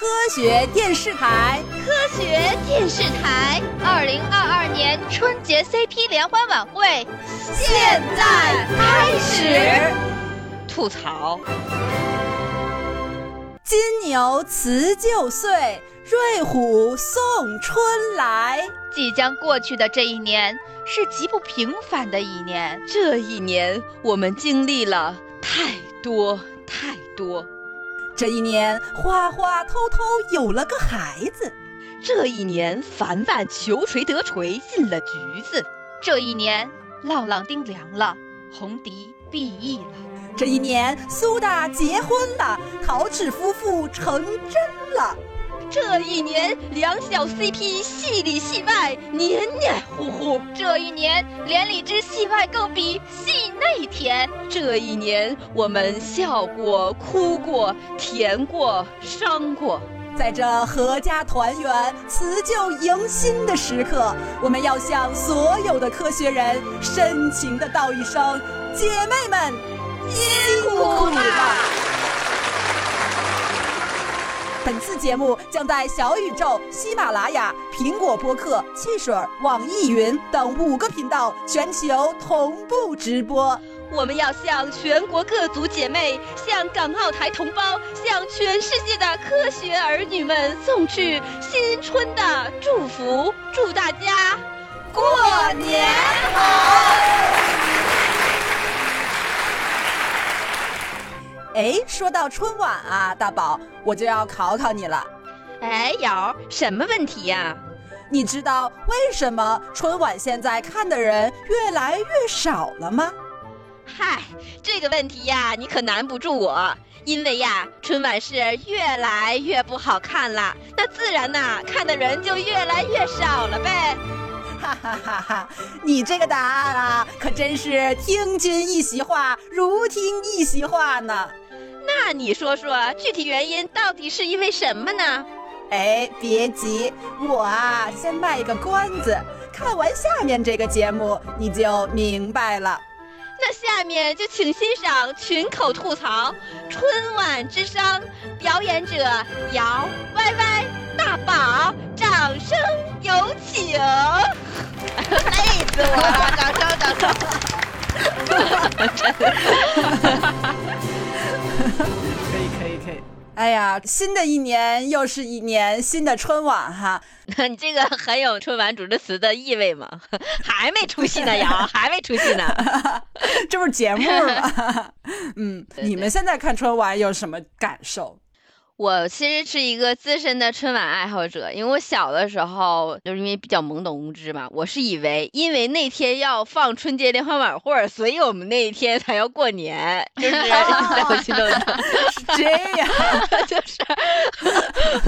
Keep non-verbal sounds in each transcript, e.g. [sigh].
科学电视台，科学电视台，二零二二年春节 CP 联欢晚会现在开始。吐槽：金牛辞旧岁，瑞虎送春来。即将过去的这一年是极不平凡的一年，这一年我们经历了太多太多。这一年，花花偷偷有了个孩子；这一年，凡凡求锤得锤进了局子；这一年，浪浪丁凉了，红迪毕业了；这一年，苏打结婚了，陶赤夫妇成真了。这一年，两小 CP 戏里戏外，黏黏糊糊。这一年，连理枝戏外更比戏内甜。这一年，我们笑过、哭过、甜过、伤过。在这阖家团圆、辞旧迎新的时刻，我们要向所有的科学人深情的道一声：姐妹们，辛苦了！本次节目将在小宇宙、喜马拉雅、苹果播客、汽水、网易云等五个频道全球同步直播。我们要向全国各族姐妹、向港澳台同胞、向全世界的科学儿女们送去新春的祝福，祝大家过年好！哎，说到春晚啊，大宝，我就要考考你了。哎，瑶，什么问题呀？你知道为什么春晚现在看的人越来越少了吗？嗨，这个问题呀，你可难不住我。因为呀，春晚是越来越不好看了，那自然呐，看的人就越来越少了呗。哈哈哈哈！你这个答案啊，可真是听君一席话，如听一席话呢。那你说说，具体原因到底是因为什么呢？哎，别急，我啊先卖个关子，看完下面这个节目你就明白了。那下面就请欣赏群口吐槽春晚之声，表演者姚歪歪、大宝，掌声有请！累死我了，掌声掌声！[laughs] 哎呀，新的一年又是一年新的春晚哈，[laughs] 你这个很有春晚主持词的意味嘛？[laughs] 还没出戏呢，瑶 [laughs] 还没出戏呢，这不是节目吗？嗯，你们现在看春晚有什么感受？我其实是一个资深的春晚爱好者，因为我小的时候就是因为比较懵懂无知嘛，我是以为因为那天要放春节联欢晚会，所以我们那一天才要过年，就是 [laughs] 在我心中 [laughs] 是这样，[laughs] 就是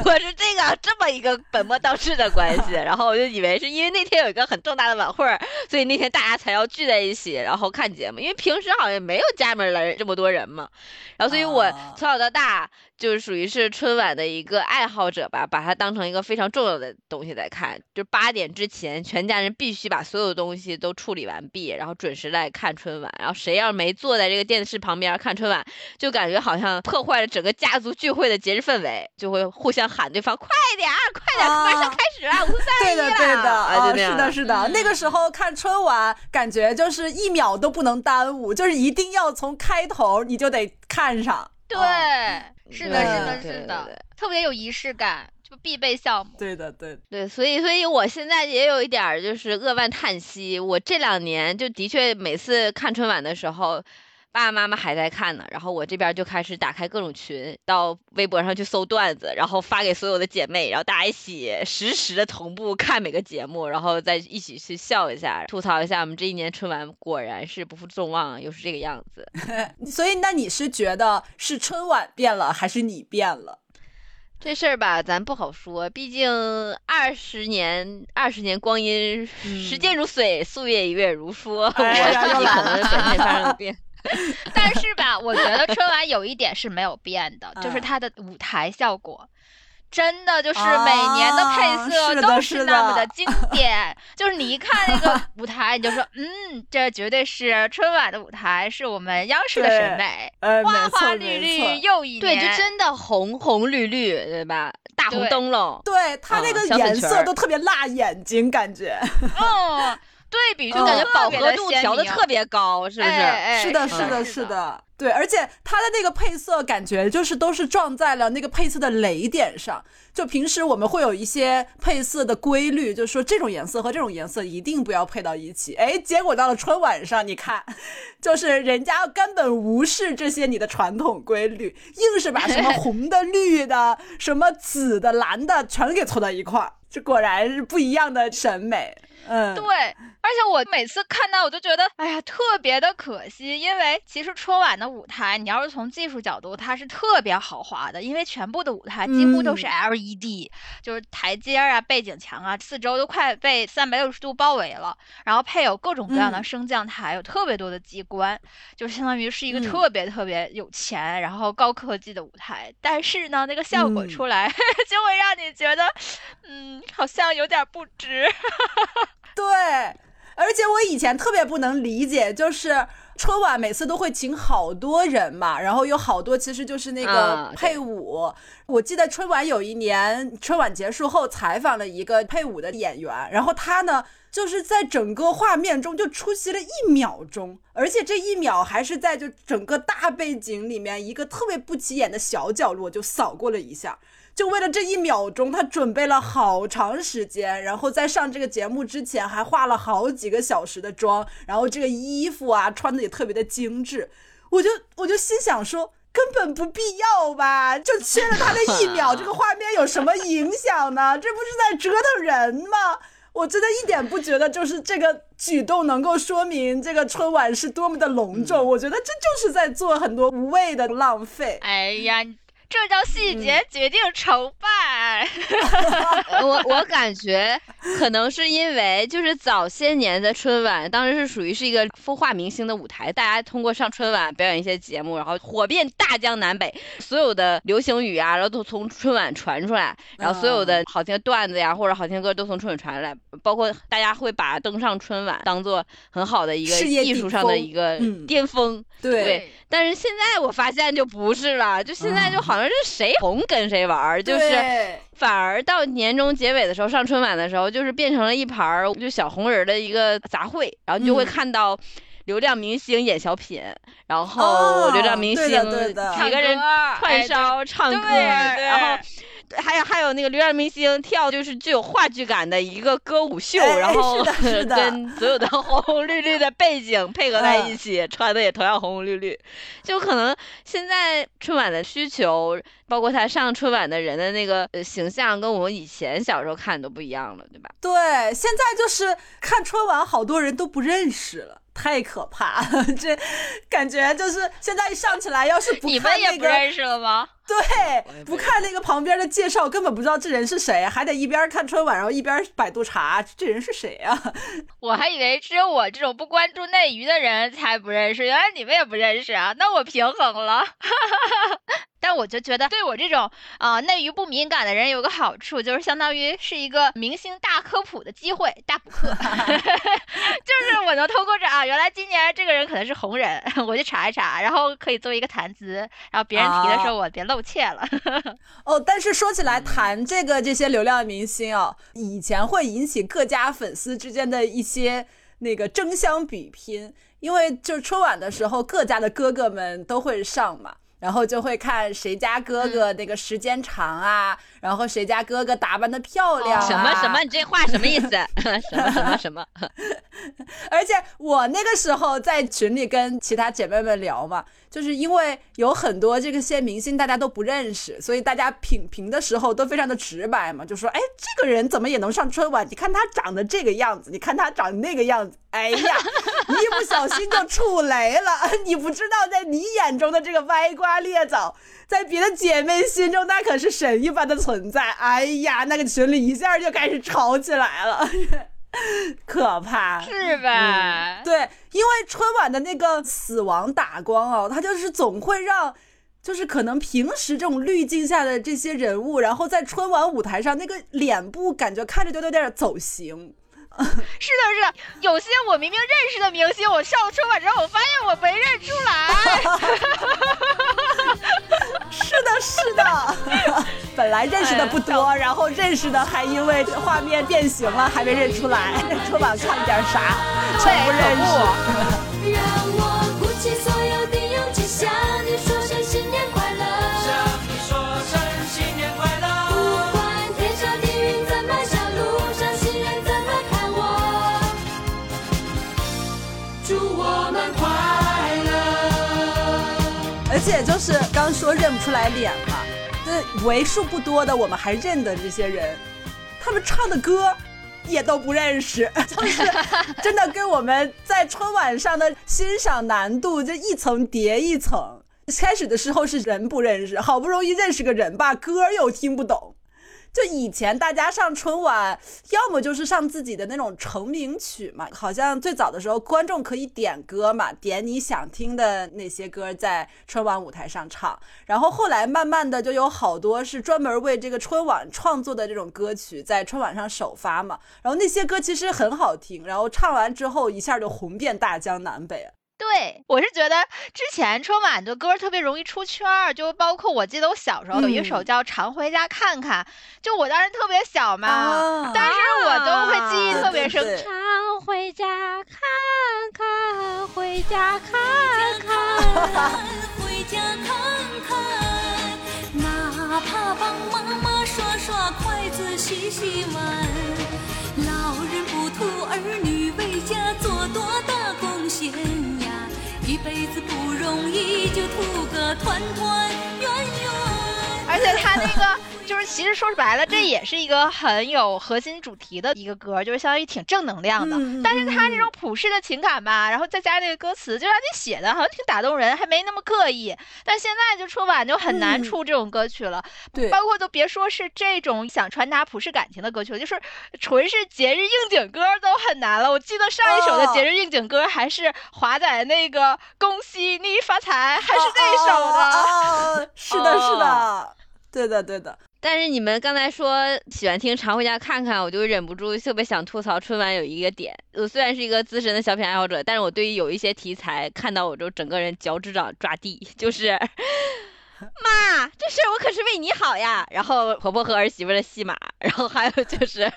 我是这个这么一个本末倒置的关系，然后我就以为是因为那天有一个很重大的晚会，所以那天大家才要聚在一起，然后看节目，因为平时好像没有家门来这么多人嘛，然后所以我从小到大。就是属于是春晚的一个爱好者吧，把它当成一个非常重要的东西在看。就八点之前，全家人必须把所有东西都处理完毕，然后准时来看春晚。然后谁要是没坐在这个电视旁边看春晚，就感觉好像破坏了整个家族聚会的节日氛围，就会互相喊对方快点儿，快点，马上开始了，五三一了。对的，对的，啊，是的，是的。那个时候看春晚，感觉就是一秒都不能耽误，就是一定要从开头你就得看上。对。是的，是的，是的，特别有仪式感，就必备项目。对的，对对，所以，所以我现在也有一点儿就是扼腕叹息。我这两年就的确每次看春晚的时候。爸爸妈妈还在看呢，然后我这边就开始打开各种群，到微博上去搜段子，然后发给所有的姐妹，然后大家一起实时的同步看每个节目，然后再一起去笑一下，吐槽一下我们这一年春晚果然是不负众望，又是这个样子。[laughs] 所以，那你是觉得是春晚变了，还是你变了？这事儿吧，咱不好说，毕竟二十年，二十年光阴，时间如水，岁月一月如梭，我可能本身发生了变。[laughs] 但是吧，我觉得春晚有一点是没有变的，就是它的舞台效果。真的就是每年的配色都是那么的经 [laughs] 典，就是你一看那个舞台，你就说，嗯，这绝对是春晚的舞台，是我们央视的审美，花花绿绿又一年，对，就真的红红绿绿，对吧？大红灯笼，对它那个颜色都特别辣眼睛，感觉，嗯。对比就感觉饱和度调的特别高，是不是？是的，是的，是的。对，而且它的那个配色感觉就是都是撞在了那个配色的雷点上。就平时我们会有一些配色的规律，就是说这种颜色和这种颜色一定不要配到一起。哎，结果到了春晚上，你看，就是人家根本无视这些你的传统规律，硬是把什么 [laughs] 红的、绿的、什么紫的、蓝的全给凑到一块儿。这果然是不一样的审美。嗯，对，而且我每次看到我就觉得，哎呀，特别的可惜，因为其实春晚的舞台，你要是从技术角度，它是特别豪华的，因为全部的舞台几乎都是 LED，就是台阶啊、背景墙啊，四周都快被三百六十度包围了，然后配有各种各样的升降台，有特别多的机关，就相当于是一个特别特别有钱，然后高科技的舞台。但是呢，那个效果出来 [laughs] 就会让你觉得，嗯，好像有点不值。[laughs] 对，而且我以前特别不能理解，就是春晚每次都会请好多人嘛，然后有好多其实就是那个配舞。我记得春晚有一年，春晚结束后采访了一个配舞的演员，然后他呢就是在整个画面中就出席了一秒钟，而且这一秒还是在就整个大背景里面一个特别不起眼的小角落就扫过了一下。就为了这一秒钟，他准备了好长时间，然后在上这个节目之前还化了好几个小时的妆，然后这个衣服啊穿的也特别的精致，我就我就心想说，根本不必要吧，就缺了他那一秒，这个画面有什么影响呢？这不是在折腾人吗？我真的一点不觉得，就是这个举动能够说明这个春晚是多么的隆重，我觉得这就是在做很多无谓的浪费。哎呀。这叫细节决定成败。[laughs] 我我感觉可能是因为就是早些年的春晚，当时是属于是一个孵化明星的舞台，大家通过上春晚表演一些节目，然后火遍大江南北，所有的流行语啊，然后都从春晚传出来，然后所有的好听段子呀或者好听歌都从春晚传来，包括大家会把登上春晚当做很好的一个艺术上的一个巅峰。对，但是现在我发现就不是了，就现在就好像。是谁红跟谁玩儿，就是反而到年终结尾的时候，上春晚的时候，就是变成了一盘儿就小红人的一个杂烩，然后你就会看到流量明星演小品，然后流量明星几个人串烧唱歌，然后。还有还有那个流量明星跳就是具有话剧感的一个歌舞秀，然后是 [laughs] 跟所有的红红绿绿的背景配合在一起，穿的也同样红红绿绿。就可能现在春晚的需求，包括他上春晚的人的那个形象，跟我们以前小时候看都不一样了，对吧？对，现在就是看春晚，好多人都不认识了。太可怕，[laughs] 这感觉就是现在上起来，要是不看那个，你们也不认识了吗？对，不看那个旁边的介绍，根本不知道这人是谁，还得一边看春晚，然后一边百度查这人是谁啊？[laughs] 我还以为只有我这种不关注内娱的人才不认识，原来你们也不认识啊？那我平衡了。但我就觉得，对我这种啊内娱不敏感的人有个好处，就是相当于是一个明星大科普的机会，大补课。[laughs] 就是我能通过这啊，原来今年这个人可能是红人，我去查一查，然后可以作为一个谈资，然后别人提的时候我别露怯了。[laughs] 哦，但是说起来谈这个这些流量明星啊，以前会引起各家粉丝之间的一些那个争相比拼，因为就是春晚的时候，各家的哥哥们都会上嘛。然后就会看谁家哥哥那个时间长啊，然后谁家哥哥打扮的漂亮。啊什么什么？你这话什么意思？什么什么什么？[laughs] 而且我那个时候在群里跟其他姐妹们聊嘛。就是因为有很多这个些明星大家都不认识，所以大家品评的时候都非常的直白嘛，就说哎这个人怎么也能上春晚？你看他长得这个样子，你看他长那个样子，哎呀，一不小心就触雷了。[laughs] 你不知道在你眼中的这个歪瓜裂枣，在别的姐妹心中那可是神一般的存在。哎呀，那个群里一下就开始吵起来了。[laughs] 可怕是吧？对，因为春晚的那个死亡打光哦，它就是总会让就是可能平时这种滤镜下的这些人物，然后在春晚舞台上那个脸部感觉看着就有点走形。[laughs] 是的，是的，有些我明明认识的明星，我上了春晚之后，我发现我没认出来。[laughs] 是的，是的，本来认识的不多，然后认识的还因为画面变形了，还没认出来。[laughs] 春晚看了点啥？全不认识。且就是刚说认不出来脸嘛，这为数不多的我们还认得这些人，他们唱的歌。也都不认识，[laughs] 就是真的跟我们在春晚上的欣赏难度就一层叠一层。开始的时候是人不认识，好不容易认识个人吧，歌又听不懂。就以前大家上春晚，要么就是上自己的那种成名曲嘛，好像最早的时候观众可以点歌嘛，点你想听的那些歌在春晚舞台上唱。然后后来慢慢的就有好多是专门为这个春晚创作的这种歌曲，在春晚上首发嘛。然后那些歌其实很好听，然后唱完之后一下就红遍大江南北。对，我是觉得之前春晚的歌特别容易出圈儿，就包括我记得我小时候有一首叫《常回家看看》，就我当时特别小嘛，但是我都会记忆特别深。常回家看看，回家看看，[laughs] 回家看看，哪怕帮妈妈刷刷筷子、洗洗碗，就图个团团圆圆。而且他那个就是，其实说白了，这也是一个很有核心主题的一个歌，就是相当于挺正能量的。但是他这种普世的情感吧，然后再加这个歌词，就让你写的好像挺打动人，还没那么刻意。但现在就春晚就很难出这种歌曲了，对，包括都别说是这种想传达普世感情的歌曲了，就是纯是节日应景歌都很难了。我记得上一首的节日应景歌还是华仔那个“恭喜你发财”，还是那首的。是的，是的。对的，对的。但是你们刚才说喜欢听《常回家看看》，我就忍不住特别想吐槽春晚有一个点。我虽然是一个资深的小品爱好者，但是我对于有一些题材看到我就整个人脚趾掌抓地，就是。妈，这事儿我可是为你好呀。然后婆婆和儿媳妇的戏码，然后还有就是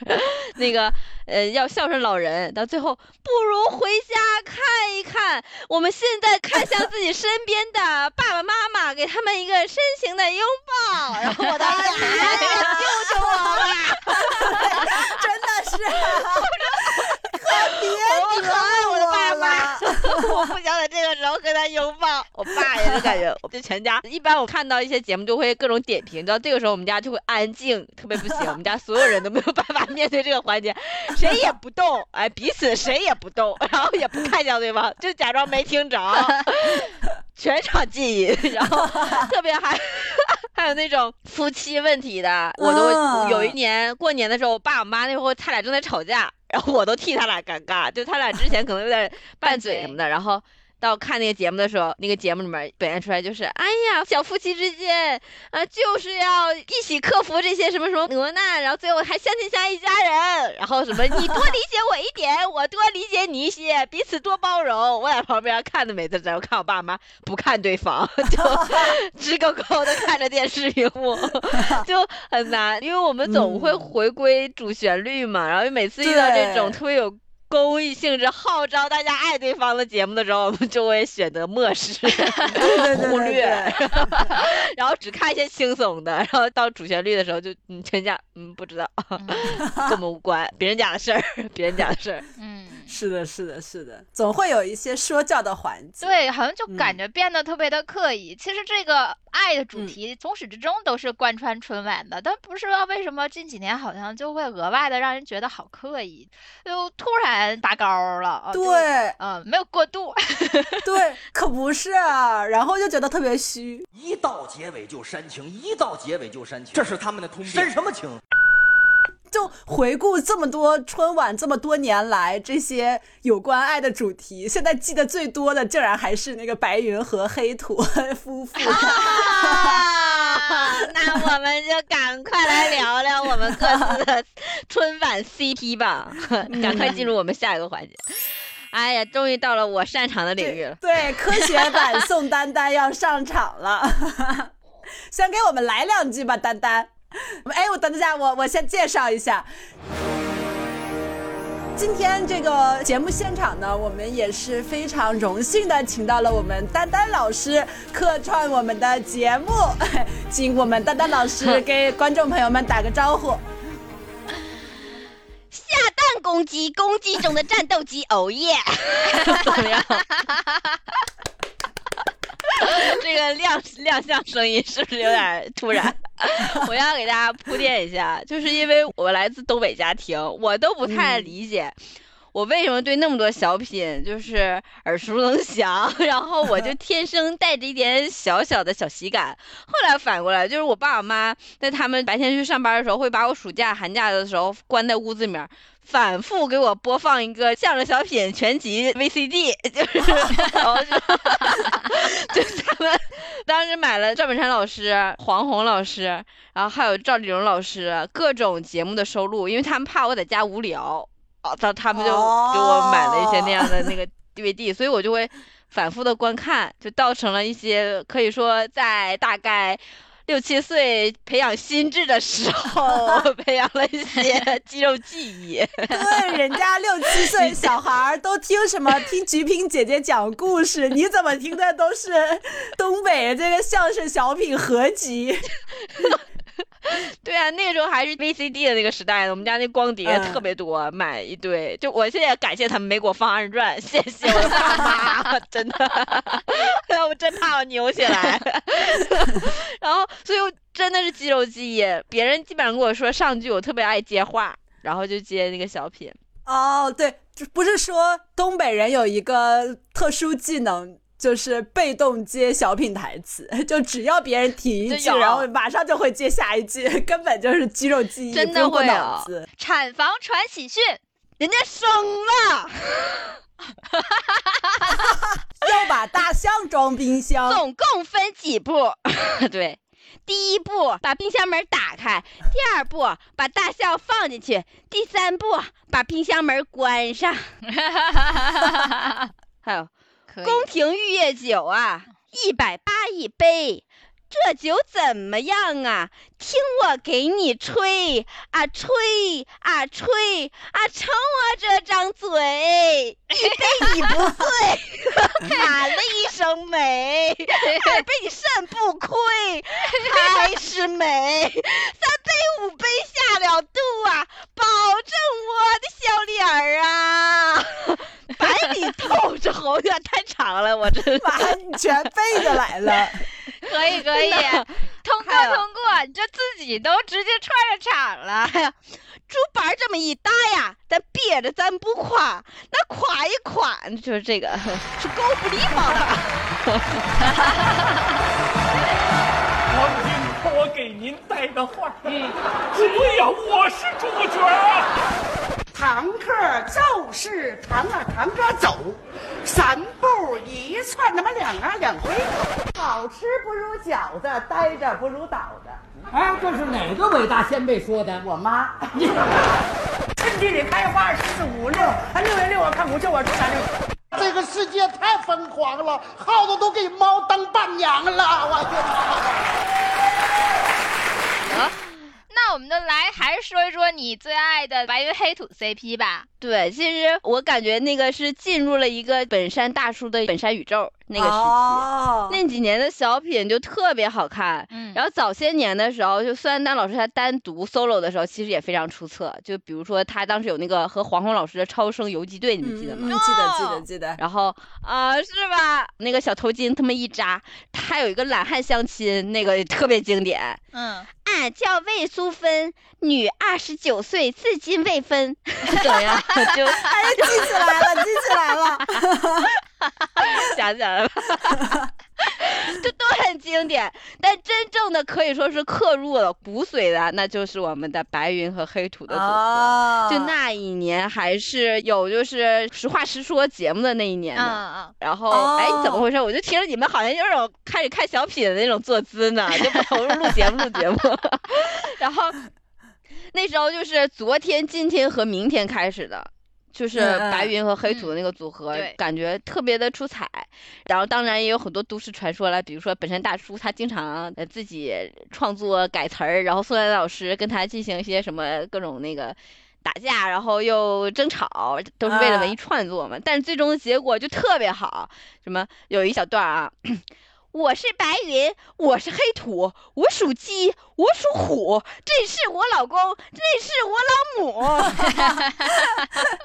那个呃要孝顺老人，到最后不如回家看一看。我们现在看向自己身边的爸爸妈妈，给他们一个深情的拥抱。然后我当时哎呀，救救我吧！[laughs] 真的是，可别我可爱我的爸爸，[laughs] 我不想在这个时候跟他拥抱。我爸也是感觉，就全家一般我。看到一些节目就会各种点评，到这个时候我们家就会安静，特别不行。我们家所有人都没有办法 [laughs] 面对这个环节，谁也不动，哎，彼此谁也不动，然后也不看向对方，就假装没听着，全场静音。然后特别还 [laughs] 还有那种夫妻问题的，我都有一年过年的时候，我爸我妈那会儿他俩正在吵架，然后我都替他俩尴尬，就他俩之前可能有点拌嘴什么的，然后。到看那个节目的时候，那个节目里面表现出来就是，哎呀，小夫妻之间，啊，就是要一起克服这些什么什么磨难，然后最后还相亲相爱一家人，然后什么你多理解我一点，我多理解你一些，彼此多包容。我在旁边看的，每次只要看我爸妈不看对方，[laughs] 就直勾勾的看着电视屏幕，就很难，因为我们总会回归主旋律嘛，然后每次遇到这种特别有。公益性质号召大家爱对方的节目的时候，我们就会选择漠视、忽略，[laughs] 然后只看一些轻松的。然后到主旋律的时候，就嗯，全家嗯不知道，跟我们无关，别人家的事儿，别人家的事儿。嗯，是的，是的，是的，总会有一些说教的环节。对，好像就感觉变得特别的刻意。其实这个爱的主题从始至终都是贯穿春晚的，但不知道为什么近几年好像就会额外的让人觉得好刻意，就突然。拔高了，对，嗯，没有过度，[laughs] 对，可不是，然后就觉得特别虚，一到结尾就煽情，一到结尾就煽情，这是他们的通病。煽什么情？就回顾这么多春晚这么多年来这些有关爱的主题，现在记得最多的竟然还是那个白云和黑土 [laughs] 夫妇。[laughs] 那我们就赶快来聊聊我们各自的春晚 CP 吧，[laughs] 赶快进入我们下一个环节。哎呀，终于到了我擅长的领域了。对，科学版宋丹丹要上场了，先给我们来两句吧，丹丹。[laughs] 哎，我等一下，我我先介绍一下。今天这个节目现场呢，我们也是非常荣幸的，请到了我们丹丹老师客串我们的节目，[laughs] 请我们丹丹老师 [laughs] 给观众朋友们打个招呼。下蛋公鸡，公鸡中的战斗机，哦耶！怎么样？[laughs] 这个亮亮相声音是不是有点突然？[laughs] 我要给大家铺垫一下，就是因为我来自东北家庭，我都不太理解我为什么对那么多小品就是耳熟能详，[laughs] 然后我就天生带着一点小小的小喜感。后来反过来，就是我爸我妈在他们白天去上班的时候，会把我暑假寒假的时候关在屋子里面。反复给我播放一个相声小品全集 VCD，就是，就是他们当时买了赵本山老师、黄宏老师，然后还有赵丽蓉老师各种节目的收录，因为他们怕我在家无聊，哦，他他们就给我买了一些那样的那个 DVD，所以我就会反复的观看，就造成了一些可以说在大概。六七岁培养心智的时候，[laughs] 培养了一些肌肉记忆。[laughs] 对，人家六七 [laughs] 岁小孩儿都听什么？听菊萍姐姐讲故事，你怎么听的都是东北这个相声小品合集。[laughs] 对啊，那个时候还是 VCD 的那个时代呢，我们家那光碟特别多，买一堆。就我现在感谢他们没给我放二人转，谢谢我的爸妈，[laughs] 真的，[laughs] 我真怕我扭起来。然后，所以我真的是肌肉记忆，别人基本上跟我说上句，我特别爱接话，然后就接那个小品。哦，对，不是说东北人有一个特殊技能。就是被动接小品台词，就只要别人提一句，然后马上就会接下一句，根本就是肌肉记忆，真的会脑子。产房传喜讯，人家生了，[laughs] 要把大象装冰箱，总共分几步？[laughs] 对，第一步把冰箱门打开，第二步把大象放进去，第三步把冰箱门关上。还有。宫廷玉液酒啊，一百八一杯，这酒怎么样啊？听我给你吹啊吹啊吹啊，撑我这张嘴，一杯你不醉，[laughs] 喊了一声美，二杯你肾不亏，还是美，三杯五杯下了肚啊，保证我的小脸儿啊。百里透着红，有点太长了，我真把你全背下来了。可以可以，通过通过，你这自己都直接串上场了。哎呀，竹板这么一搭呀，咱憋着咱不夸，那夸一夸就是这个 [laughs] 是够不礼貌的。王金托给您带个话，嗯，对呀，我是主角。堂客就是堂啊堂哥走，三步一窜，他妈两啊两回头，好吃不如饺子，呆着不如倒着。哎，这是哪个伟大先辈说的？我妈。[laughs] 春地里开花，十四五六，六月六我看五九我出三六。这个世界太疯狂了，耗子都给猫当伴娘了，我的妈！那我们就来，还是说一说你最爱的白云黑土 CP 吧。对，其实我感觉那个是进入了一个本山大叔的本山宇宙那个时期，那几年的小品就特别好看。嗯，然后早些年的时候，就孙丹老师他单独 solo 的时候，其实也非常出色。就比如说他当时有那个和黄宏老师的超生游击队，你们记得吗？记得，记得，记得。然后啊，是吧？那个小头巾他们一扎，他还有一个懒汉相亲，那个特别经典。嗯，俺叫魏淑芬，女，二十九岁，至今未婚。怎么样？就 [laughs] [laughs] 哎，记起来了，记起来了，[laughs] 想起来了，[laughs] 这都很经典。但真正的可以说是刻入了骨髓的，那就是我们的白云和黑土的组合。啊就那一年还是有就是实话实说节目的那一年嗯呢。嗯，然后，哦哎，怎么回事？我就听着你们好像有种开始看小品的那种坐姿呢，[laughs] 就不投入录节目录节目。[laughs] 然后那时候就是昨天、今天和明天开始的，就是白云和黑土的那个组合，对感觉特别的出彩。然后当然也有很多都市传说了，比如说本山大叔他经常呃自己创作改词儿，然后宋丹丹老师跟他进行一些什么各种那个。打架，然后又争吵，都是为了文艺创作嘛。但是最终的结果就特别好。什么有一小段啊，我是白云，我是黑土，我属鸡，我属虎，这是我老公，这是我老母。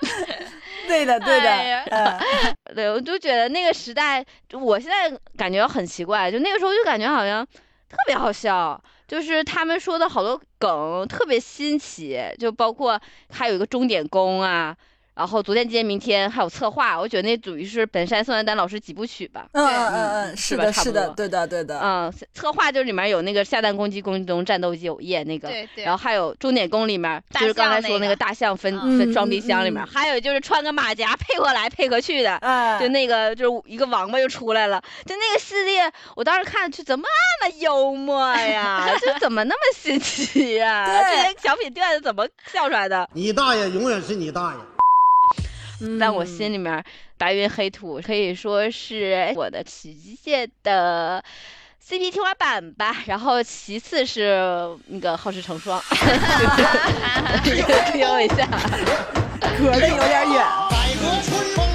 [laughs] [laughs] 对的对的哎，嗯 [laughs] 对，我就觉得那个时代，我现在感觉很奇怪，就那个时候就感觉好像特别好笑，就是他们说的好多梗特别新奇，就包括还有一个钟点工啊。然后昨天、今天、明天还有策划，我觉得那属于是本山宋丹丹老师几部曲吧。嗯嗯嗯嗯，是的，是的，对的，对的。嗯，策划就是里面有那个下蛋公鸡、公鸡中战斗机有夜那个，对对。然后还有钟点工里面就是刚才说那个大象分嗯分装冰箱里面，嗯嗯还有就是穿个马甲配合来配合去的，哎，就那个就是一个王八又出来了，就那个系列，我当时看去怎么那么幽默呀？[laughs] 就怎么那么新奇呀？对这些小品段子怎么笑出来的？你大爷永远是你大爷。在我心里面，白云黑土可以说是我的奇迹界的 CP 天花板吧。然后其次是那个好事成双，听一下。隔得有点远。百合春风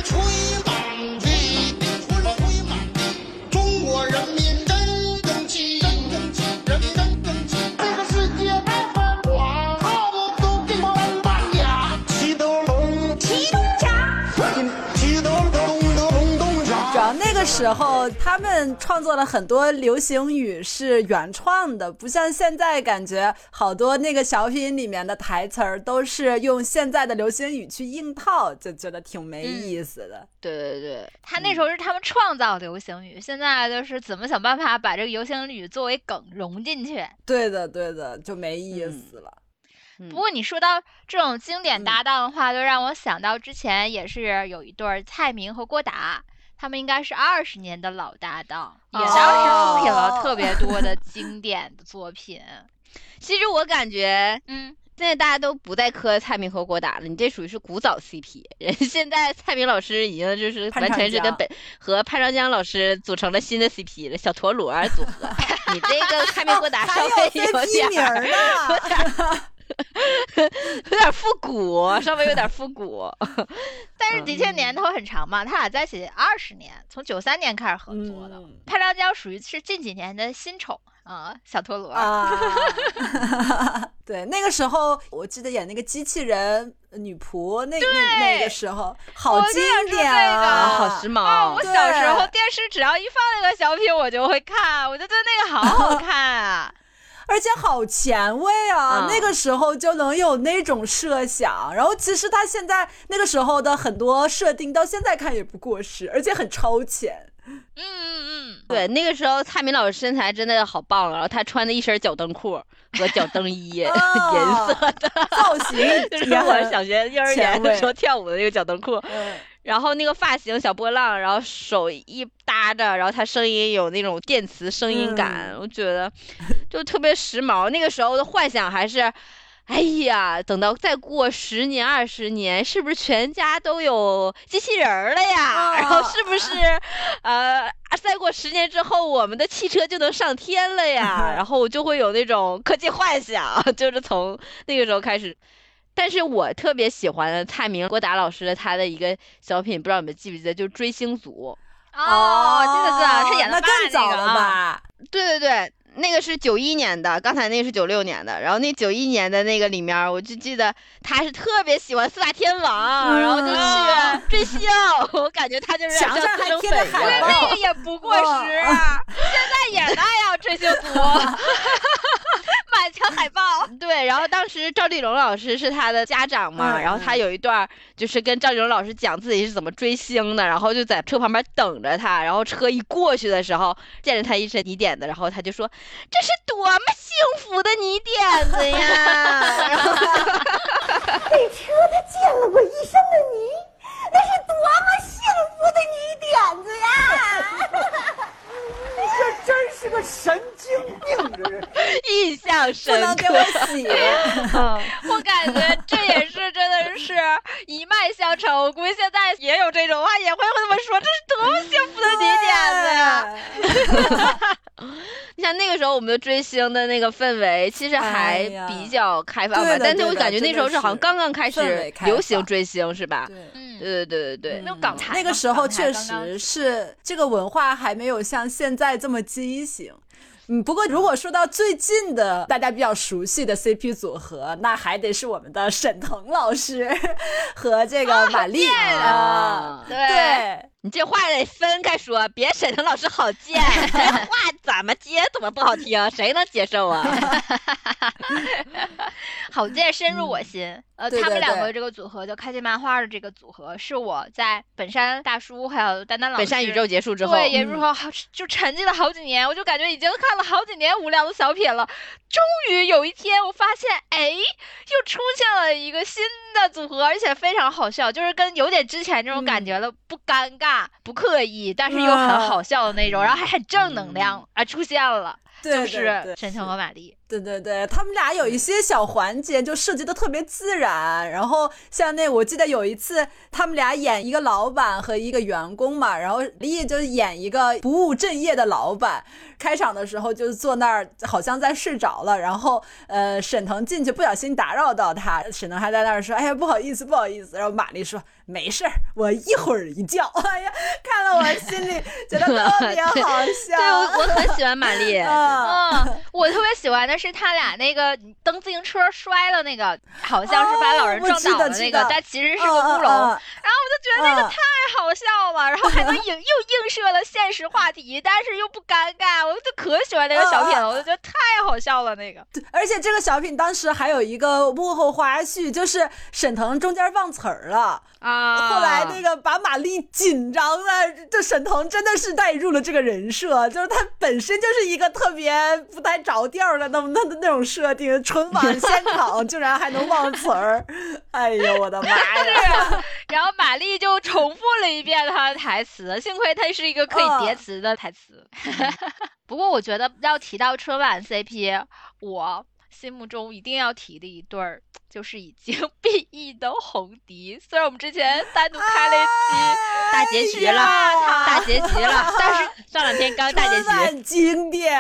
时候，他们创作了很多流行语是原创的，不像现在感觉好多那个小品里面的台词儿都是用现在的流行语去硬套，就觉得挺没意思的。对对对，他那时候是他们创造流行语，现在就是怎么想办法把这个流行语作为梗融进去。对的，对的，就没意思了。嗯不过你说到这种经典嗯搭档的话，就让我想到之前也是有一对蔡明和郭达，他们应该是二十年的老搭档，也当时出品了特别多的 [laughs] 经典的作品。其实我感觉嗯，现在大家都不再磕蔡明和郭达了，你这属于是古早 CP。人现在蔡明老师已经就是完全是跟本和潘长江老师组成了新的 CP 了，小陀螺组合。[laughs] 你这个蔡明郭达稍微有点儿呢，[laughs] 有点复古，稍微有点复古。但是的确年头很长嘛，他俩在一起二十年，从九三年开始合作的。嗯潘长江属于是近几年的新宠啊、小陀螺。啊，[laughs] 对，那个时候我记得演那个机器人女仆，那那那个时候好我经典这个啊，啊，好时髦！啊！我小时候电视只要一放那个小品，我就会看，我就觉得那个好好看啊。而且好前卫啊！嗯那个时候就能有那种设想，然后其实他现在那个时候的很多设定到现在看也不过时，而且很超前。嗯嗯嗯，对，那个时候蔡明老师身材真的好棒，然后他穿的一身脚蹬裤和脚蹬衣 [laughs] [laughs] 银啊色的，造型 [laughs] 就是我小学幼儿园的时候跳舞的那个脚蹬裤。嗯然后那个发型小波浪，然后手一搭着，然后他声音有那种电磁声音感，嗯我觉得就特别时髦。那个时候的幻想还是，哎呀，等到再过十年二十年，是不是全家都有机器人了呀？然后是不是，呃，再过十年之后，我们的汽车就能上天了呀？[laughs] 然后我就会有那种科技幻想，就是从那个时候开始。但是我特别喜欢蔡明、郭达老师的他的一个小品，不知道你们记不记得，就是《追星族哦，记得记得，他演的更早了？吧？》。对对对，那个是九一年的，刚才那个是九六年的。然后那九一年的那个里面，我就记得他是特别喜欢四大天王，然后就嗯去追星。我感觉他就是墙上还贴着粉一样海报那个也不过时啊，[laughs] 现在也那样追星族，[laughs] 满抢海报。[laughs] 对，然后当时赵丽蓉老师是他的家长嘛，嗯然后他有一段就是跟赵丽蓉老师讲自己是怎么追星的，然后就在车旁边等着他，然后车一过去的时候，见着他一身泥点子，然后他就说：“这是多么幸福的泥点子呀！[laughs] ”然后这车它溅了我一身的泥，那是多么幸福的泥点子呀！[laughs] 这真是个神经病，这是。[laughs] 印象深刻能给我。洗。[laughs] 我感觉这也是真的是一脉相承。我估计现在也有这种话，也会这么说，这是多么幸福的泥点子呀！[laughs] 你像那个时候我们的追星的那个氛围，其实哎还比较开放吧，但是我感觉那时候是好像刚刚开始流行追星，是吧？对。嗯，对对对对对。那种港台那个时候确实是这个文化还没有像现在这么畸形。嗯，不过如果说到最近的大家比较熟悉的 CP 组合，那还得是我们的沈腾老师和这个马丽啊，对。对，你这话得分开说，别沈腾老师好贱，这话怎么接怎么不好听，谁能接受啊？[laughs] 好贱深入我心。呃，对对他们两个这个组合，就开心麻花的这个组合，是我在本山大叔还有丹丹老师本山宇宙结束之后，对，也入后好就沉寂了好几年，我就感觉已经看了好几年无聊的小品了。终于有一天，我发现，哎，又出现了一个新的组合，而且非常好笑，就是跟有点之前这种感觉了，不尴尬、不刻意，但是又很好笑的那种，然后还很正能量啊出现了，就是对沈腾和马丽。对对对，他们俩有一些小环节就设计的特别自然，然后像那我记得有一次他们俩演一个老板和一个员工嘛，然后李毅就演一个不务正业的老板，开场的时候就坐那儿好像在睡着了，然后呃沈腾进去不小心打扰到他，沈腾还在那儿说哎呀不好意思不好意思，然后马丽说没事儿，我一会儿一觉，[laughs] 哎呀看了我心里觉得特别好笑，对我我很喜欢马丽，啊。嗯，我特别喜欢的是他俩那个蹬自行车摔了那个，好像是把老人撞倒的那个但其实是个嗯乌龙。然后我就觉得那个嗯太好笑了，然后还能影 [laughs] 又映射了现实话题，但是又不尴尬，我就可喜欢那个小品了，我就觉得太好笑了那个。而且这个小品当时还有一个幕后花絮，就是沈腾中间忘词儿了，啊，后来那个把马丽紧张了，这沈腾真的是带入了这个人设，就是他本身就是一个特别不太着调的那么那那种设定，春晚 [laughs] 现场竟然还能忘词儿，哎呦我的妈呀！[laughs] 然后玛丽就重复了一遍他的台词，幸亏他是一个可以叠词的台词。[laughs] 不过我觉得要提到春晚 CP，我心目中一定要提的一对儿，就是已经 [laughs] B E 的红迪。虽然我们之前单独开了一期大结局了，[laughs] 大结局了，但是上两天刚大结局，经典，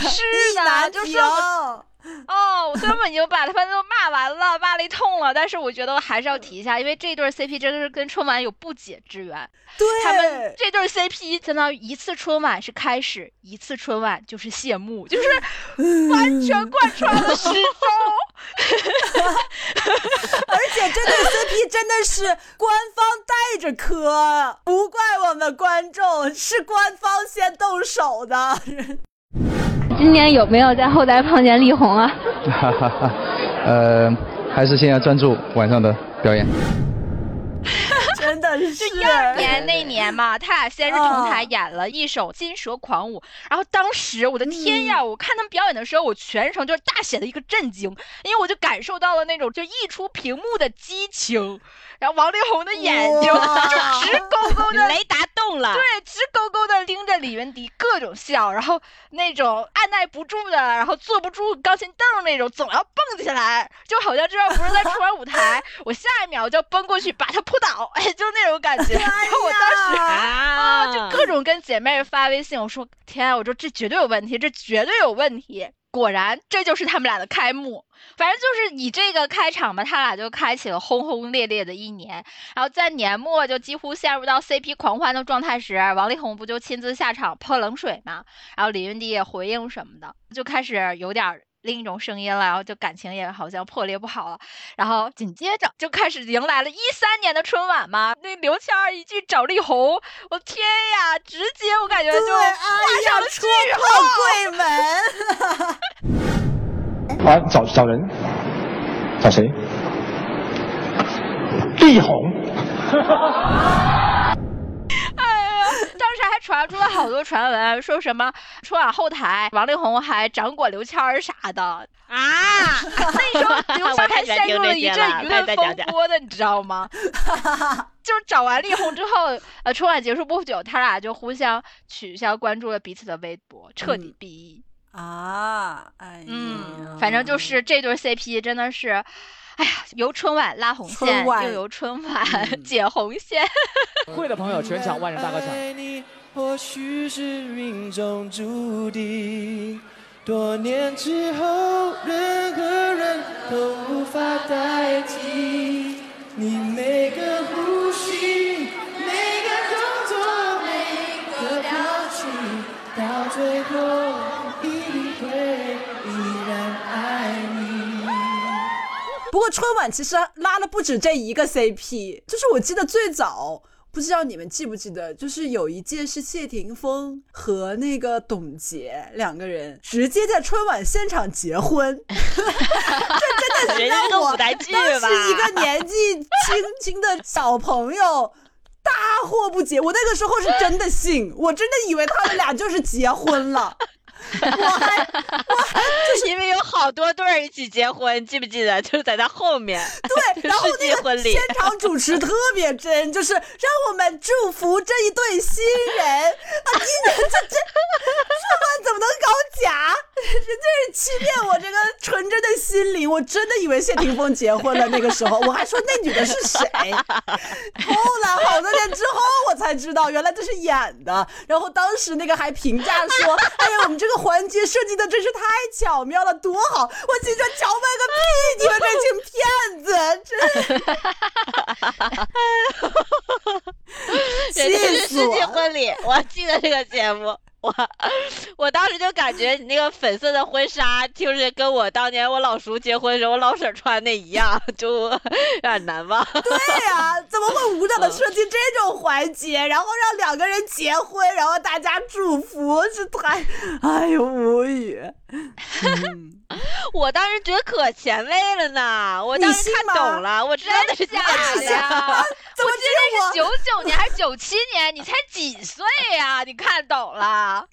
是的，就是我 [laughs] 哦，我根本就把他们都骂完了，骂了一通了，但是我觉得还是要提一下，因为这对 CP 真的是跟春晚有不解之缘。对，他们这对 CP 相当于一次春晚是开始，一次春晚就是谢幕，就是完全贯穿了始终。而且这对 CP 真的是官方带着磕，不怪我们观众，是官方先动手的。今年有没有在后台碰见力宏啊？哈哈哈，呃，还是先要专注晚上的表演。[laughs] 真的是，就一二年那年嘛，他俩先是同台演了一首《金蛇狂舞》，然后当时我的天呀，我看他们表演的时候，我全程就是大写的一个震惊，因为我就感受到了那种就溢出屏幕的激情，然后王力宏的眼睛就 [laughs] 直勾勾的雷达动了，对，直勾勾的盯着李云迪，各种笑，然后那种按耐不住的，然后坐不住钢琴凳那种，总要蹦起来，就好像这要不是在春晚舞台，我下一秒就要奔过去把他扑倒，哎，就那种感觉。然后我当时啊，就各种跟姐妹发微信，我说天啊，我说这绝对有问题，这绝对有问题。果然，这就是他们俩的开幕。反正就是以这个开场吧，他俩就开启了轰轰烈烈的一年。然后在年末就几乎陷入到 CP 狂欢的状态时，王力宏不就亲自下场泼冷水嘛？然后李云迪也回应什么的，就开始有点另一种声音了，然后就感情也好像破裂不好了。然后紧接着就开始迎来了一三年的春晚嘛，那刘谦儿一句找力宏，我天呀，直接我感觉就对，哎呀，戳破柜门。[laughs] 啊，找找人，找谁？力宏。[laughs] 还传出了好多传闻，说什么春晚后台王力宏还掌管刘谦儿啥的啊！那时候刘谦儿还陷入了一阵舆论风波的，你知道吗？[laughs] 就是找完力宏之后，呃，春晚结束不久，他俩就互相取消关注了彼此的微博，彻底 B E 啊！哎，嗯，反正就是这对 CP 真的是。哎呀，由春晚拉红线，又由春晚解红线。[laughs] 会的朋友全场万人大合唱。或许是命中注定，多年之后，任何人都无法代替你每个呼吸、每个动作、每个表情，到最后过春晚其实拉了不止这一个 CP，就是我记得最早。不知道你们记不记得，就是有一届是谢霆锋和那个董洁两个人直接在春晚现场结婚，[laughs] 这真的是让我当时一个年纪轻轻的小朋友大惑不解。我那个时候是真的信，我真的以为他们俩就是结婚了。我还我 [laughs] 还 [laughs] [laughs] 就是因为有好多对儿一起结婚，记不记得？就是在他后面。对，然后那个现场主持特别真，就是让我们祝福这一对新人啊！今年这这春晚怎么能搞假？人家是欺骗我这个纯真的心灵！我真的以为谢霆锋结婚了，那个时候我还说那女的是谁。后来好多年之后我才知道，原来这是演的。然后当时那个还评价说：“哎呀，我们这个。”环节设计的真是太巧妙了，多好！我心说巧妙个屁！你们这群骗子，真 [laughs] 气死我！世纪婚礼，我记得这个节目。我我当时就感觉你那个粉色的婚纱，就是跟我当年我老叔结婚时候我老婶穿那一样，就有点难忘。[laughs] 对呀，怎么会无聊的设计这种环节，然后让两个人结婚，然后大家祝福，这太……哎呦，无语。[laughs] 我当时觉得可前卫了呢，我当时看懂了，我知道那是假的呀。怎么记得是九九年还是九七年？你才几岁呀？你看懂了？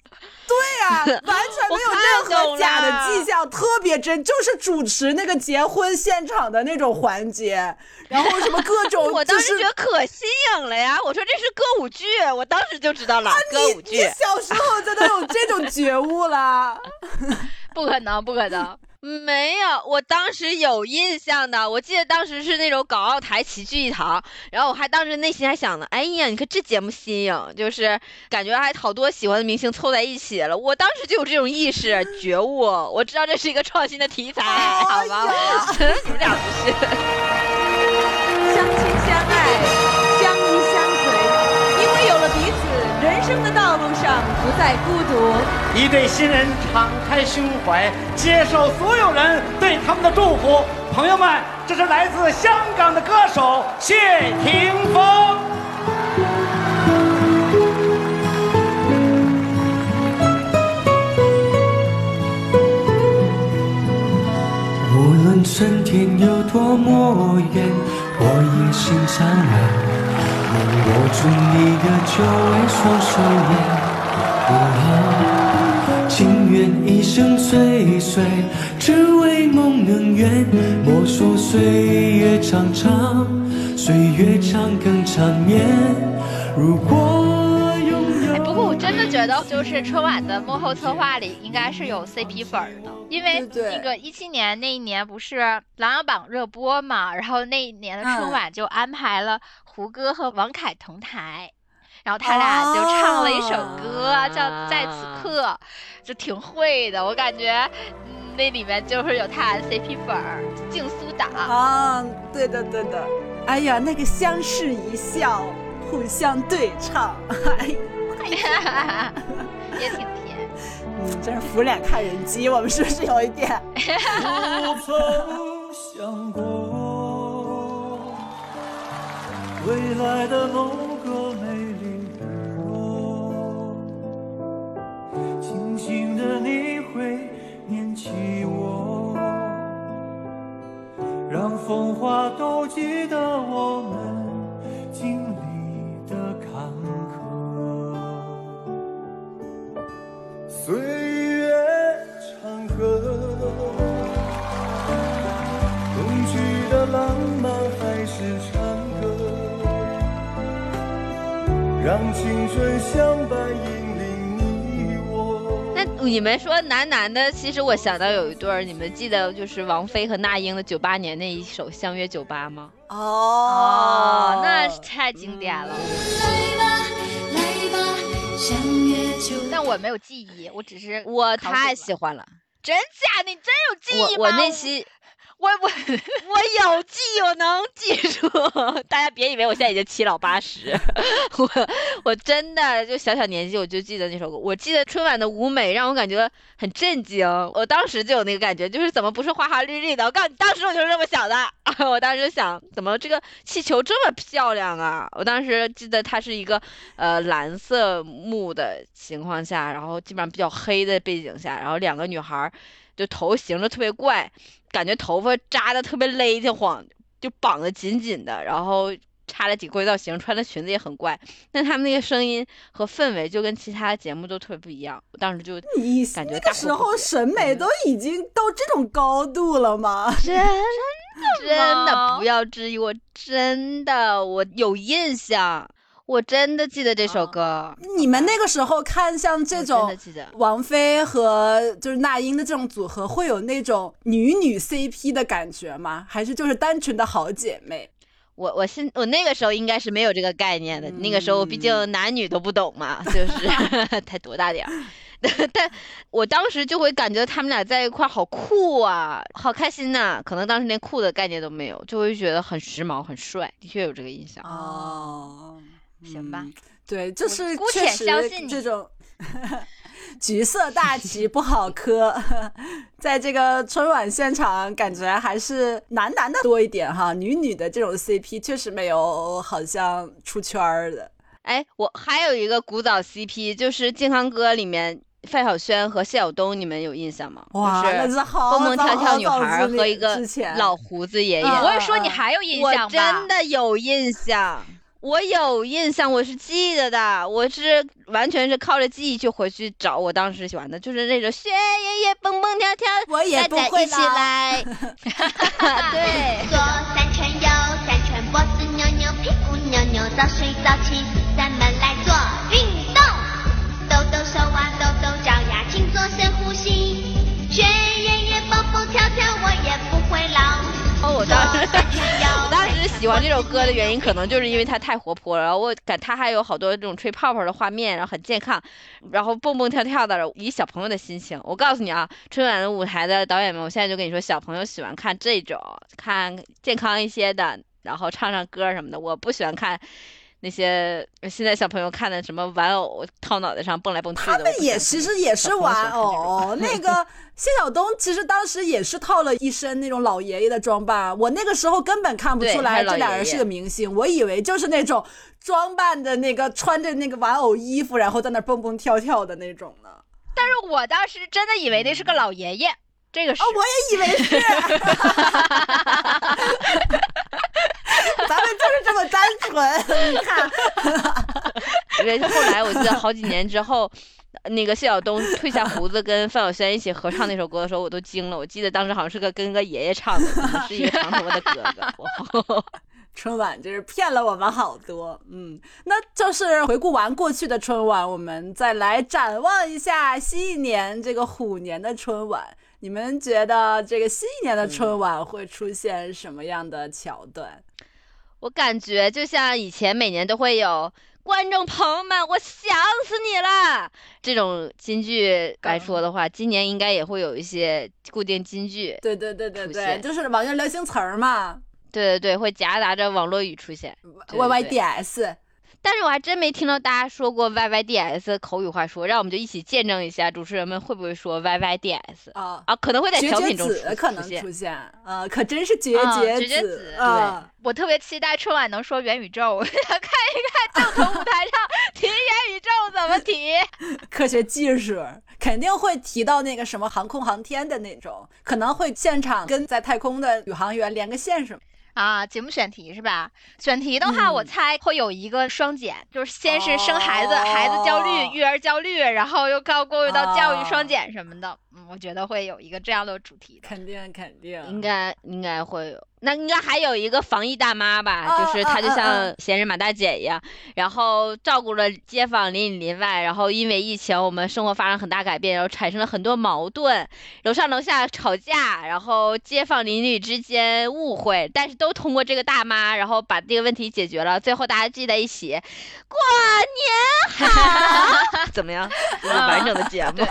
对呀，[laughs] 完全没有任何假的迹象，特别真，就是主持那个结婚现场的那种环节，然后什么各种，[laughs] 我当时觉得可新颖了呀！我说这是歌舞剧，我当时就知道了，歌舞剧。你小时候就都有这种觉悟了？[laughs] 不可能，不可能。没有，我当时有印象的，我记得当时是那种港澳台齐聚一堂，然后我还当时内心还想呢，哎呀，你看这节目新颖，就是感觉还好多喜欢的明星凑在一起了，我当时就有这种意识觉悟，我知道这是一个创新的题材，好吧？[laughs] 你们俩不是，人生的道路上不再孤独。一对新人敞开胸怀，接受所有人对他们的祝福。朋友们，这是来自香港的歌手谢霆锋。无论春天有多么远，我也心常远。握住你的久违双手也不好。情愿一生追随，只为梦能圆。莫说岁月长长，岁月长更缠绵。如果，真的觉得，就是春晚的幕后策划里应该是有 CP 粉的，因为那个一七年那一年不是《琅琊榜》热播嘛，然后那一年的春晚就安排了胡歌和王凯同台。然后他俩就唱了一首歌，叫《在此刻》，就挺会的。我感觉，那里面就是有他的 CP 粉儿，静苏打。啊，对的对的。哎呀，那个相视一笑，互相对唱，哎呀，[laughs] 也挺甜。嗯，这是俯脸看人机，我们是不是有一点？不曾想过未来的某个美丽。清醒的你会念起我。让风华都记得伴引领你我。那你们说男男的，其实我想到有一对儿，你们记得就是王菲和那英的九八年那一首《相约九八》吗？哦那是太经典了。但我没有记忆，我只是我太喜欢了。真假？你真有记忆吗？我我那期我我我有记，我能记住。[laughs] 大家别以为我现在已经七老八十，[laughs] 我我真的就小小年纪我就记得那首歌。我记得春晚的舞美让我感觉很震惊，我当时就有那个感觉，就是怎么不是花花绿绿的？我告诉你，当时我就是这么想的。[laughs] 我当时想，怎么这个气球这么漂亮啊？我当时记得它是一个呃蓝色幕的情况下，然后基本上比较黑的背景下，然后两个女孩儿就头型的特别怪，感觉头发扎的特别勒得慌，就绑得紧紧的，然后插了几个轨道型，穿的裙子也很怪，但他们那个声音和氛围就跟其他节目都特别不一样。我当时就你感觉那个时候审美都已经到这种高度了吗？真的真的不要质疑我，真的我有印象，我真的记得这首歌。你们那个时候看像这种王菲和就是那英的这种组合，会有那种女女 CP 的感觉吗？还是就是单纯的好姐妹？我我现我那个时候应该是没有这个概念的，那个时候毕嗯竟男女都不懂嘛，就是 [laughs] 才多大点儿。[laughs] 但我当时就会感觉他们俩在一块儿好酷啊，好开心呐、可能当时连酷的概念都没有，就会觉得很时髦、很帅，的确有这个印象。哦，行吧嗯对，就是姑且相信你这种 [laughs] 橘色大旗不好磕，[laughs] 在这个春晚现场，感觉还是男男的多一点哈，女女的这种 CP 确实没有好像出圈儿的。哎，我还有一个古早 CP，就是《健康歌》里面范晓萱和谢晓东，你们有印象吗？哇就是那是好蹦蹦跳跳女孩儿和一个之前老胡子爷爷。你不会说你还有印象吧？我真的有印象，[laughs] 我有印象，我是记得的，我是完全是靠着记忆去回去找我当时喜欢的，就是那种雪爷爷蹦蹦跳跳，我也不大家一起会啦来，[laughs] 对。左三圈，右三圈，脖子扭扭，屁股扭扭，早睡早起，咱们来做运动，抖抖手啊，抖喜欢这首歌的原因，可能就是因为它太活泼了，然后我感它还有好多这种吹泡泡的画面，然后很健康，然后蹦蹦跳跳的，以小朋友的心情。我告诉你啊，春晚的舞台的导演们，我现在就跟你说，小朋友喜欢看这种，看健康一些的，然后唱唱歌什么的。我不喜欢看那些现在小朋友看的什么玩偶套脑袋上蹦来蹦去的。他们也其实也是玩偶，[laughs] 那个谢晓东其实当时也是套了一身那种老爷爷的装扮，我那个时候根本看不出来这俩人是个明星，我以为就是那种装扮的那个穿着那个玩偶衣服，然后在那蹦蹦跳跳的那种呢。但是我当时真的以为那是个老爷爷，这个是。哦，我也以为是。[laughs] [laughs] 咱们就是这么单纯，你看。[laughs] 因为后来我记得好几年之后，那个谢晓东褪下胡子跟范晓萱一起合唱那首歌的时候，我都惊了。我记得当时好像是个跟个爷爷唱的，怎么是一个长头发的哥哥。我 [laughs] 春晚就是骗了我们好多，嗯，那就是回顾完过去的春晚，我们再来展望一下新一年这个虎年的春晚。你们觉得这个新一年的春晚会出现什么样的桥段？我感觉就像以前每年都会有观众朋友们，我想死你了这种金句来说的话，今年应该也会有一些固定金句。对对对对对，就是网上流行词儿嘛对对对，会夹杂着网络语出现。对，Y Y 对 D S。但是我还真没听到大家说过 Y Y D S 口语话说，让我们就一起见证一下主持人们会不会说 Y Y D S 啊啊？可能会在小品中子可能出现，啊，可真是绝啊绝绝绝子子啊！我特别期待春晚能说元宇宙，[laughs] 看一看正统舞台上提元宇宙怎么提。[laughs] 科学技术，肯定会提到那个什么航空航天的那种，可能会现场跟在太空的宇航员连个线什么。啊，节目选题是吧？选题的话，我猜会有一个双减，就是先是生孩子，孩子焦虑，育儿焦虑，然后又高过渡到教育双减什么的。嗯，我觉得会有一个这样的主题。肯定肯定，应该应该会有。那应该还有一个防疫大妈吧，就是她就像闲人马大姐一样，然后照顾了街坊邻里邻外，然后因为疫情，我们生活发生很大改变，然后产生了很多矛盾，楼上楼下吵架，然后街坊邻里之间误会，但是都通过这个大妈，然后把这个问题解决了，最后大家聚在一起，过年好，[laughs] 怎么样？[laughs] 完整的节目，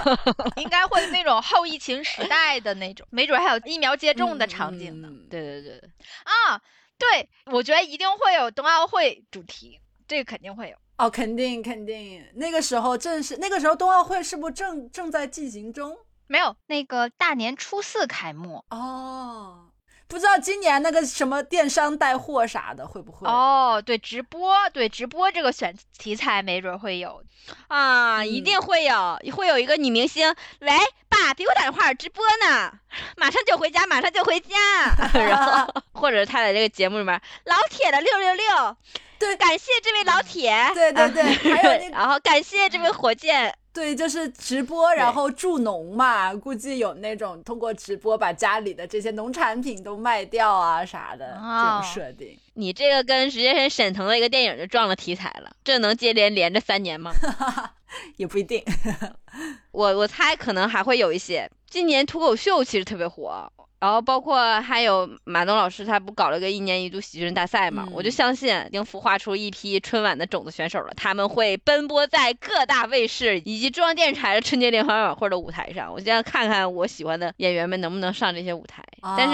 应该会那种后疫情时代的那种，没准还有疫苗接种的场景呢。对对对。啊，对，我觉得一定会有冬奥会主题，这个肯定会有哦，肯定肯定。那个时候正是那个时候，冬奥会是不是正正在进行中？没有，那个大年初四开幕哦。不知道今年那个什么电商带货啥的会不会？哦，对，直播，对直播这个选题材没准会有。啊，一定会有，会有一个女明星，喂，爸，给我打电话直播呢，[laughs] 马上就回家，马上就回家，[laughs] 然后或者他在这个节目里面，老铁的六六六，对，感谢这位老铁，对对对，还有那，[laughs] 然后感谢这位火箭。对，就是直播，然后助农嘛，估计有那种通过直播把家里的这些农产品都卖掉啊啥的这种设定。你这个跟实际上沈腾的一个电影就撞了题材了，这能接连连着三年吗？[laughs] 也不一定。[laughs] 我我猜可能还会有一些。今年脱口秀其实特别火。然后包括还有马东老师，他不搞了个一年一度喜剧人大赛嘛？我就相信已经孵化出一批春晚的种子选手了，他们会奔波在各大卫视以及中央电视台的春节联欢晚会的舞台上。我现在看看我喜欢的演员们能不能上这些舞台，但是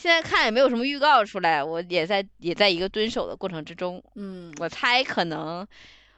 现在看也没有什么预告出来，我也在也在一个蹲守的过程之中。嗯，我猜可能。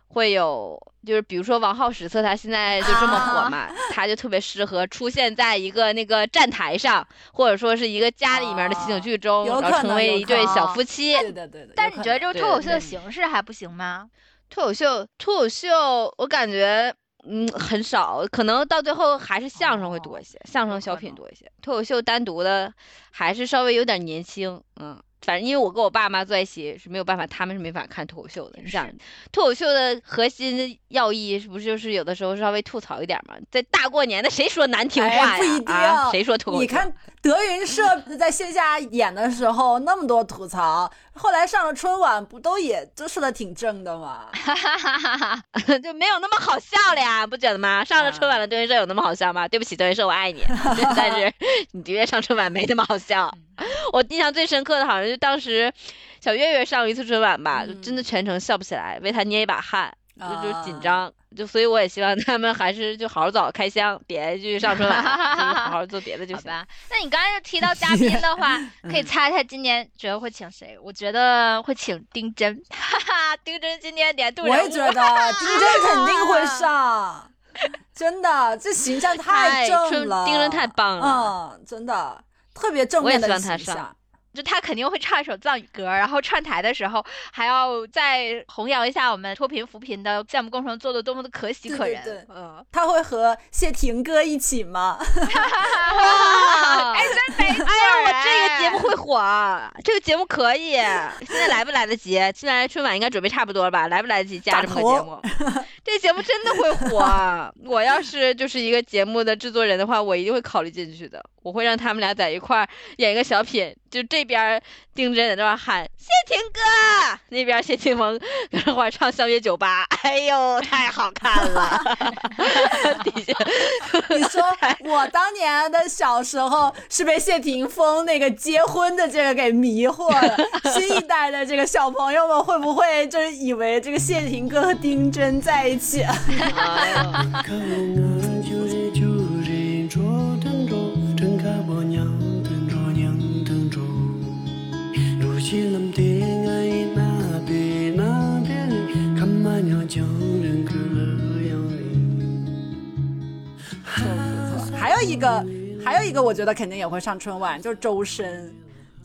会有，就是比如说王浩史册，他现在就这么火嘛，他就特别适合出现在一个那个站台上，或者说是一个家里面的情景剧中，然后成为一对小夫妻。对的对的。但是你觉得这个脱口秀的形式还不行吗？脱口秀，脱口秀，我感觉嗯很少，可能到最后还是相声会多一些，相声小品多一些，脱口秀单独的还是稍微有点年轻，嗯。反正因为我跟我爸妈坐在一起是没有办法，他们是没法看脱口秀的。你想，脱口秀的核心要义是不是就是有的时候稍微吐槽一点嘛？在大过年的，谁说难听话呀？谁说脱口秀？你看德云社在线下演的时候那么多吐槽，后来上了春晚不都也就是的挺正的吗？[laughs] 就没有那么好笑了呀，不觉得吗？上了春晚的德云社有那么好笑吗？对不起，德云社我爱你，[laughs] 但是你的确上春晚没那么好笑。我印象最深刻的好像就当时小岳岳上一次春晚吧，就真的全程笑不起来，为他捏一把汗，就就紧张，就所以我也希望他们还是就好好早开箱，别去上春晚，好好做别的就行。那你刚才提到嘉宾的话，[laughs] 可以猜猜今年觉得会请谁？我觉得会请丁真，哈哈，丁真今年年度我也觉得丁真肯定会 [laughs] 上，真的这形象太正了，丁真太棒了，嗯，真的。特别正面的形象，就他肯定会唱一首藏语歌，然后串台的时候还要再弘扬一下我们脱贫扶贫的项目工程做的多么的可喜可人。嗯，他会和谢霆哥一起吗？[laughs] [laughs] 哎，真没错！哎呀，我这个节目会火，这个节目可以。现在来不来得及？现在春晚应该准备差不多了吧？来不来得及加这么个节目？[laughs] 这节目真的会火。啊我要是就是一个节目的制作人的话，我一定会考虑进去的。我会让他们俩在一块儿演一个小品，就这边丁真在那边喊谢霆哥，那边谢霆锋搁那块唱《相约酒吧》，哎呦，太好看了。[laughs] 底下 [laughs] 你说我当年的小时候是被谢霆锋那个结婚的这个给迷惑了，新一代的这个小朋友们会不会就是以为这个谢霆哥和丁真在一起？还有一个，还有一个，我觉得肯定也会上春晚，就是周深。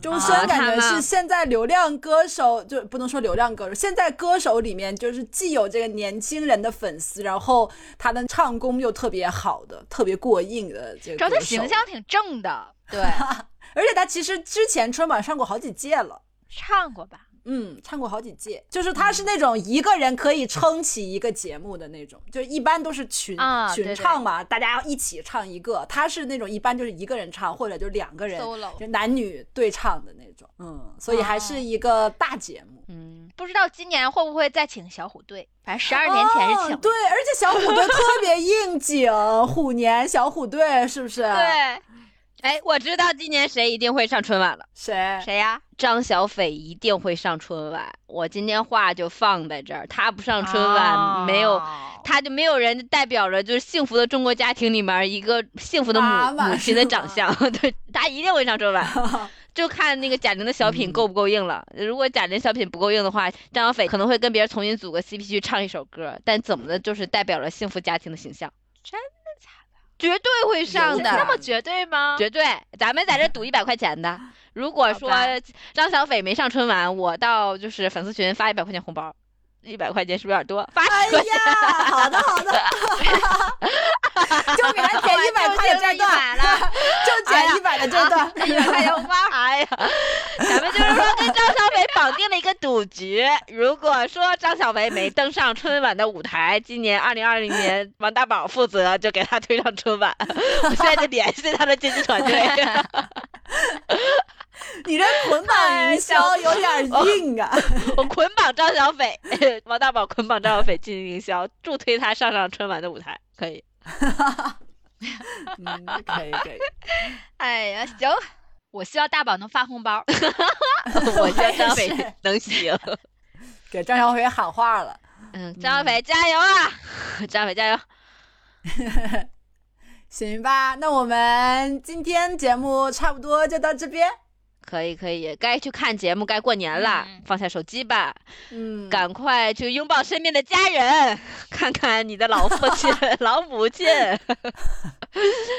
周深感觉是现在流量歌手，就不能说流量歌手，现在歌手里面就是既有这个年轻人的粉丝，然后他的唱功又特别好的、特别过硬的这个主要他形象挺正的，对，[laughs] 而且他其实之前春晚上过好几届了。唱过吧？嗯，唱过好几届，就是他是那种一个人可以撑起一个节目的那种，就一般都是群、群唱嘛，大家一起唱一个。他是那种一般就是一个人唱，或者就两个人 Solo 就男女对唱的那种。嗯，所以还是一个大节目。嗯，不知道今年会不会再请小虎队？反正十二年前是请了、哦对，而且小虎队特别应景，虎年小虎队是不是？对，哎，我知道今年谁一定会上春晚了，谁？谁呀？张小斐一定会上春晚。我今天话就放在这儿，他不上春晚，哦没有他就没有人代表着就是幸福的中国家庭里面一个幸福的母母亲的长相，[laughs] 对他一定会上春晚。[laughs] 就看那个贾玲的小品够不够硬了。如果贾玲小品不够硬的话，张小斐可能会跟别人重新组个 CP 去唱一首歌，但怎么的，就是代表了幸福家庭的形象。真？绝对会上的，那么绝对吗？绝对，咱们在这赌一百块钱的。如果说张小斐没上春晚，我到就是粉丝群发一百块钱红包。一百块钱是不是有点多？发哎。呀，好的好的，[laughs] 就给他减一百块的这段，就减一百的这段，一百块钱。哎呀，咱们就是说跟张小斐绑定了一个赌局。如果说张小斐没登上春晚的舞台，今年二零二零年王大宝负责，就给他推上春晚。我现在就联系他的经纪团队。[laughs] [laughs] 你这捆绑营销有点 [laughs] 硬啊！[laughs] 我捆绑张小斐，王大宝捆绑张小斐进行营销，助推他上上春晚的舞台，可以。嗯，可以可以。哎呀，行，我希望大宝能发红包。我希望张小斐能行，给张小斐喊话了。嗯，张小斐加油啊！张小斐加油！行吧，那我们今天节目差不多就到这边。可以可以，该去看节目，该过年了，嗯、放下手机吧，嗯，赶快去拥抱身边的家人，[laughs] 看看你的老父亲、[laughs] 老母亲。[laughs]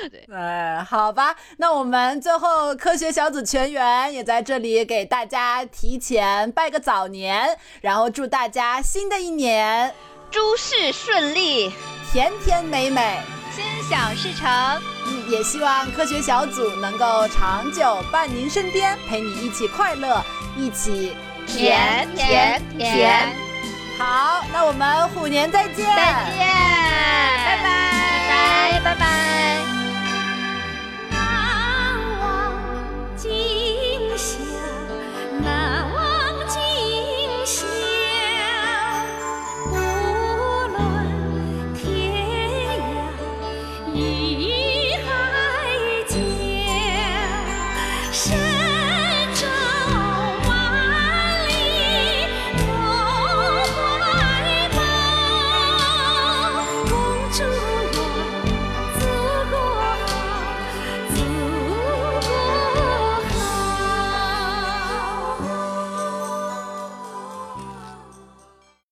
对，呃，好吧，那我们最后科学小组全员也在这里给大家提前拜个早年，然后祝大家新的一年诸事顺利，甜甜美美。心想事成，嗯，也希望科学小组能够长久伴您身边，陪你一起快乐，一起甜甜甜。好，那我们虎年再见，再见，拜拜，拜拜拜拜。难忘今宵，难